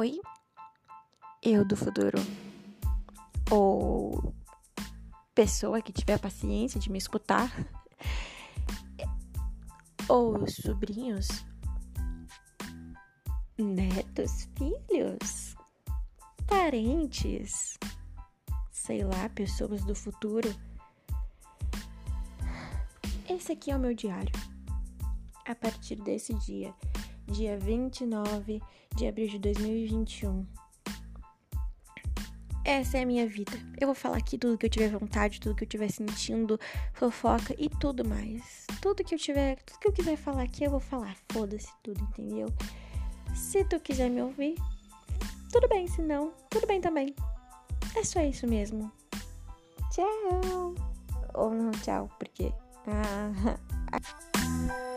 Oi, eu do futuro. Ou pessoa que tiver paciência de me escutar. Ou sobrinhos, netos, filhos, parentes, sei lá, pessoas do futuro. Esse aqui é o meu diário. A partir desse dia, dia 29 de abril de 2021. Essa é a minha vida. Eu vou falar aqui tudo que eu tiver vontade, tudo que eu tiver sentindo, fofoca e tudo mais. Tudo que eu tiver, tudo que eu quiser falar aqui, eu vou falar. Foda-se tudo, entendeu? Se tu quiser me ouvir, tudo bem. Se não, tudo bem também. É só isso mesmo. Tchau. Ou não tchau, porque. Ah.